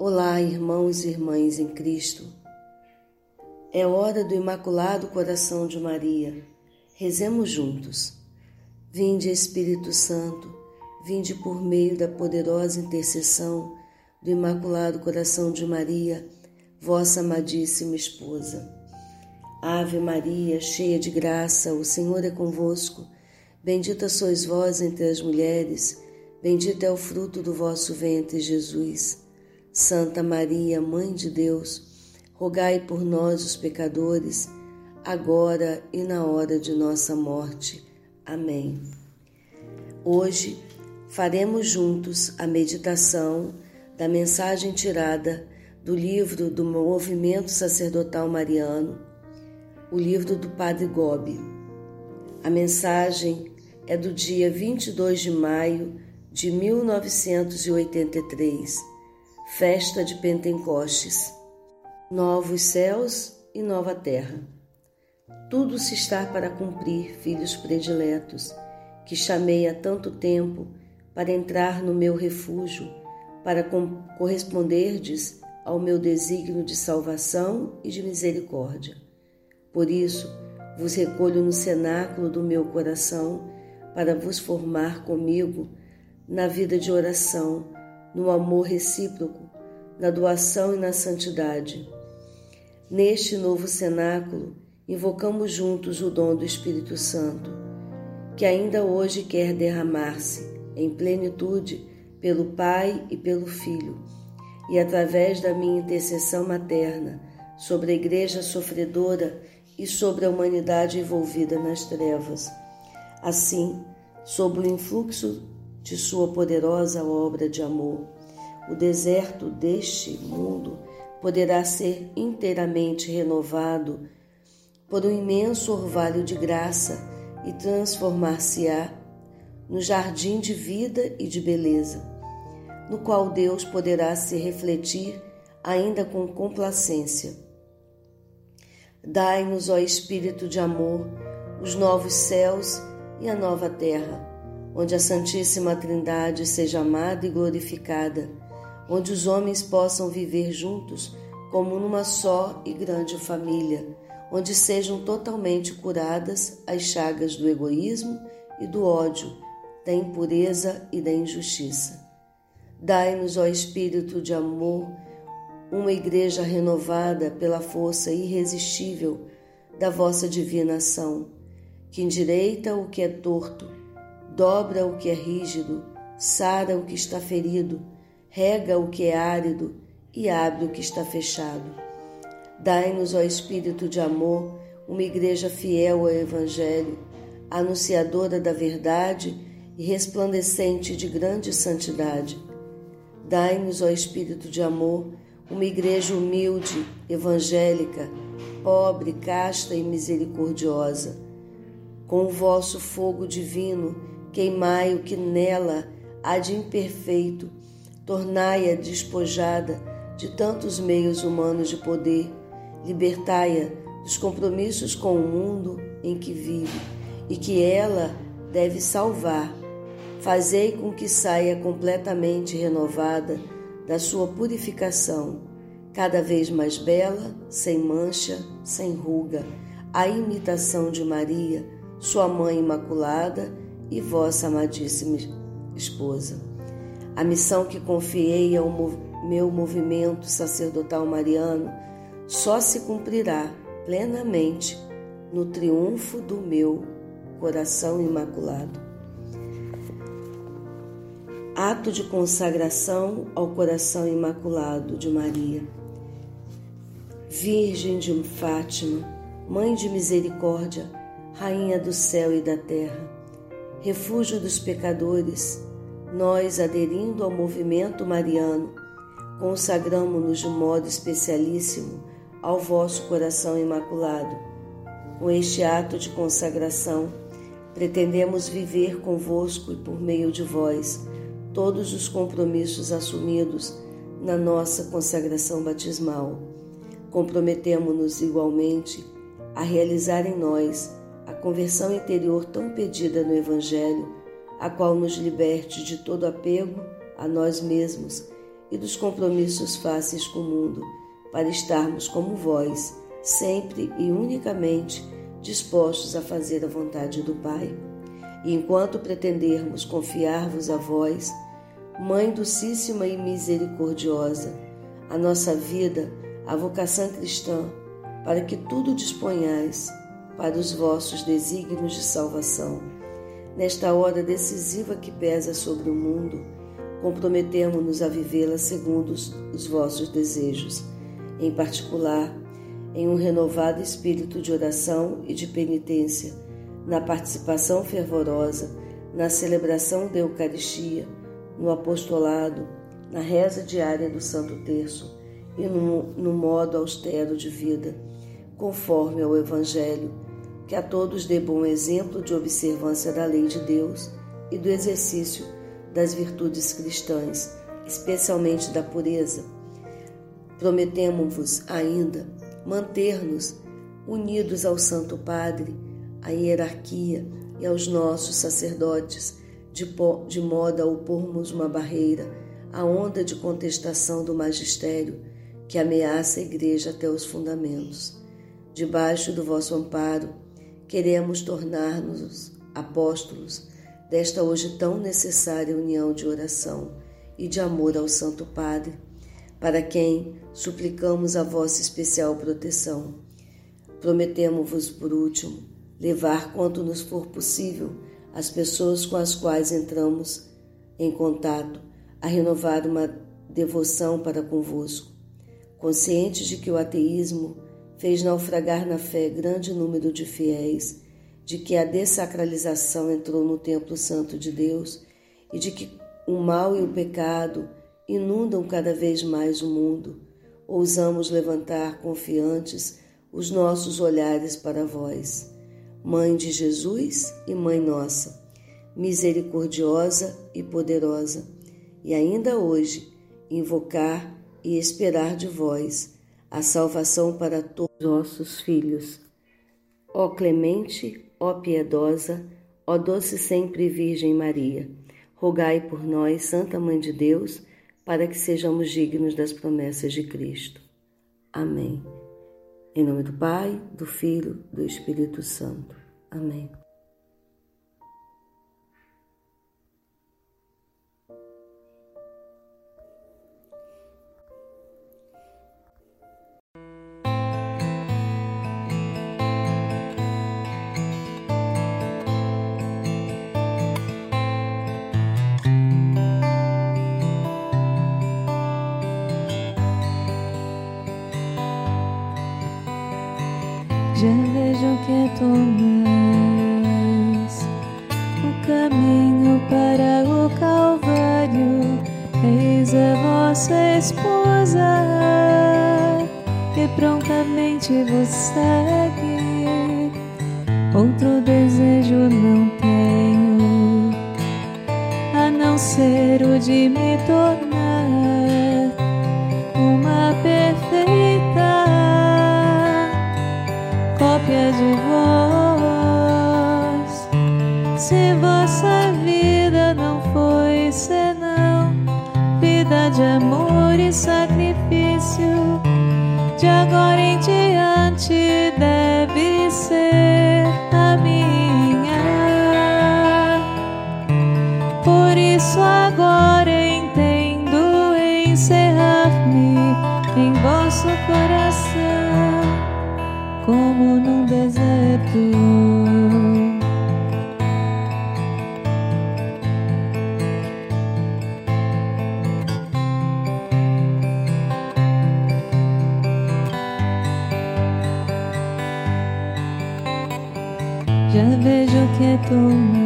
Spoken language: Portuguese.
Olá, irmãos e irmãs em Cristo. É hora do Imaculado Coração de Maria. Rezemos juntos. Vinde, Espírito Santo, vinde por meio da poderosa intercessão do Imaculado Coração de Maria, vossa amadíssima esposa. Ave Maria, cheia de graça, o Senhor é convosco. Bendita sois vós entre as mulheres, bendito é o fruto do vosso ventre, Jesus. Santa Maria, Mãe de Deus, rogai por nós, os pecadores, agora e na hora de nossa morte. Amém. Hoje faremos juntos a meditação da mensagem tirada do livro do Movimento Sacerdotal Mariano, o livro do Padre Gobi. A mensagem é do dia 22 de maio de 1983 Festa de Pentecostes, novos céus e nova terra. Tudo se está para cumprir, filhos prediletos, que chamei há tanto tempo para entrar no meu refúgio, para corresponderdes ao meu desígnio de salvação e de misericórdia. Por isso, vos recolho no cenáculo do meu coração para vos formar comigo na vida de oração no amor recíproco, na doação e na santidade. Neste novo cenáculo, invocamos juntos o dom do Espírito Santo, que ainda hoje quer derramar-se em plenitude pelo Pai e pelo Filho, e através da minha intercessão materna sobre a Igreja sofredora e sobre a humanidade envolvida nas trevas. Assim, sob o influxo de sua poderosa obra de amor. O deserto deste mundo poderá ser inteiramente renovado por um imenso orvalho de graça e transformar-se-á no jardim de vida e de beleza, no qual Deus poderá se refletir ainda com complacência. Dai-nos, ó Espírito de amor, os novos céus e a nova terra onde a Santíssima Trindade seja amada e glorificada, onde os homens possam viver juntos como numa só e grande família, onde sejam totalmente curadas as chagas do egoísmo e do ódio, da impureza e da injustiça. Dai-nos, ó Espírito de amor, uma igreja renovada pela força irresistível da vossa divina ação, que endireita o que é torto dobra o que é rígido, sara o que está ferido, rega o que é árido e abre o que está fechado. Dai-nos, ó Espírito de amor, uma igreja fiel ao Evangelho, anunciadora da verdade e resplandecente de grande santidade. Dai-nos, ó Espírito de amor, uma igreja humilde, evangélica, pobre, casta e misericordiosa. Com o vosso fogo divino, Queimai o que nela há de imperfeito, tornai-a despojada de tantos meios humanos de poder, libertai-a dos compromissos com o mundo em que vive e que ela deve salvar. Fazei com que saia completamente renovada da sua purificação, cada vez mais bela, sem mancha, sem ruga, a imitação de Maria, sua mãe imaculada e vossa amadíssima esposa. A missão que confiei ao meu movimento sacerdotal mariano só se cumprirá plenamente no triunfo do meu coração imaculado. Ato de consagração ao coração imaculado de Maria. Virgem de Fátima, Mãe de Misericórdia, Rainha do céu e da terra, refúgio dos pecadores, nós, aderindo ao movimento mariano, consagramos-nos de modo especialíssimo ao vosso coração imaculado. Com este ato de consagração, pretendemos viver convosco e por meio de vós todos os compromissos assumidos na nossa consagração batismal. Comprometemo-nos igualmente a realizar em nós a conversão interior tão pedida no Evangelho, a qual nos liberte de todo apego a nós mesmos e dos compromissos fáceis com o mundo, para estarmos como vós, sempre e unicamente dispostos a fazer a vontade do Pai. E enquanto pretendermos confiar-vos a vós, Mãe docíssima e misericordiosa, a nossa vida, a vocação cristã, para que tudo disponhais para os vossos desígnios de salvação. Nesta hora decisiva que pesa sobre o mundo, comprometemos-nos a vivê-la segundo os, os vossos desejos, em particular, em um renovado espírito de oração e de penitência, na participação fervorosa, na celebração da Eucaristia, no apostolado, na reza diária do Santo Terço e no, no modo austero de vida, conforme ao Evangelho, que a todos dê bom exemplo de observância da lei de Deus e do exercício das virtudes cristãs, especialmente da pureza. Prometemos-vos ainda manter-nos unidos ao Santo Padre, à hierarquia e aos nossos sacerdotes, de, de modo a opormos uma barreira à onda de contestação do magistério que ameaça a Igreja até os fundamentos. Debaixo do vosso amparo, queremos tornar-nos apóstolos desta hoje tão necessária união de oração e de amor ao Santo Padre, para quem suplicamos a vossa especial proteção. Prometemos-vos, por último, levar quanto nos for possível as pessoas com as quais entramos em contato a renovar uma devoção para convosco, conscientes de que o ateísmo fez naufragar na fé grande número de fiéis de que a dessacralização entrou no templo santo de Deus e de que o mal e o pecado inundam cada vez mais o mundo, ousamos levantar confiantes os nossos olhares para vós, Mãe de Jesus e Mãe nossa, misericordiosa e poderosa, e ainda hoje invocar e esperar de vós a salvação para todos os nossos filhos. Ó clemente, Ó piedosa, ó doce sempre Virgem Maria, rogai por nós, Santa Mãe de Deus, para que sejamos dignos das promessas de Cristo. Amém. Em nome do Pai, do Filho, do Espírito Santo. Amém. Já vejo que tomas o caminho para o Calvário. Eis a vossa esposa que prontamente vos segue. Outro desejo não tenho a não ser o de me tornar amor e sacrifício, de agora em diante deve ser a minha. Por isso agora entendo encerrar-me em vosso coração como num deserto. Vejo